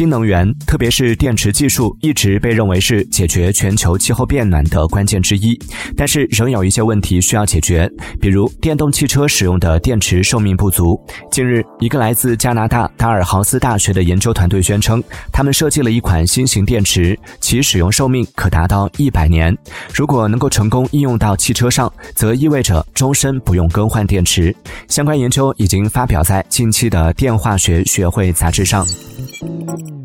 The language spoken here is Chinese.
新能源，特别是电池技术，一直被认为是解决全球气候变暖的关键之一。但是，仍有一些问题需要解决，比如电动汽车使用的电池寿命不足。近日，一个来自加拿大达尔豪斯大学的研究团队宣称，他们设计了一款新型电池，其使用寿命可达到一百年。如果能够成功应用到汽车上，则意味着终身不用更换电池。相关研究已经发表在近期的电化学学会杂志上。Thank you.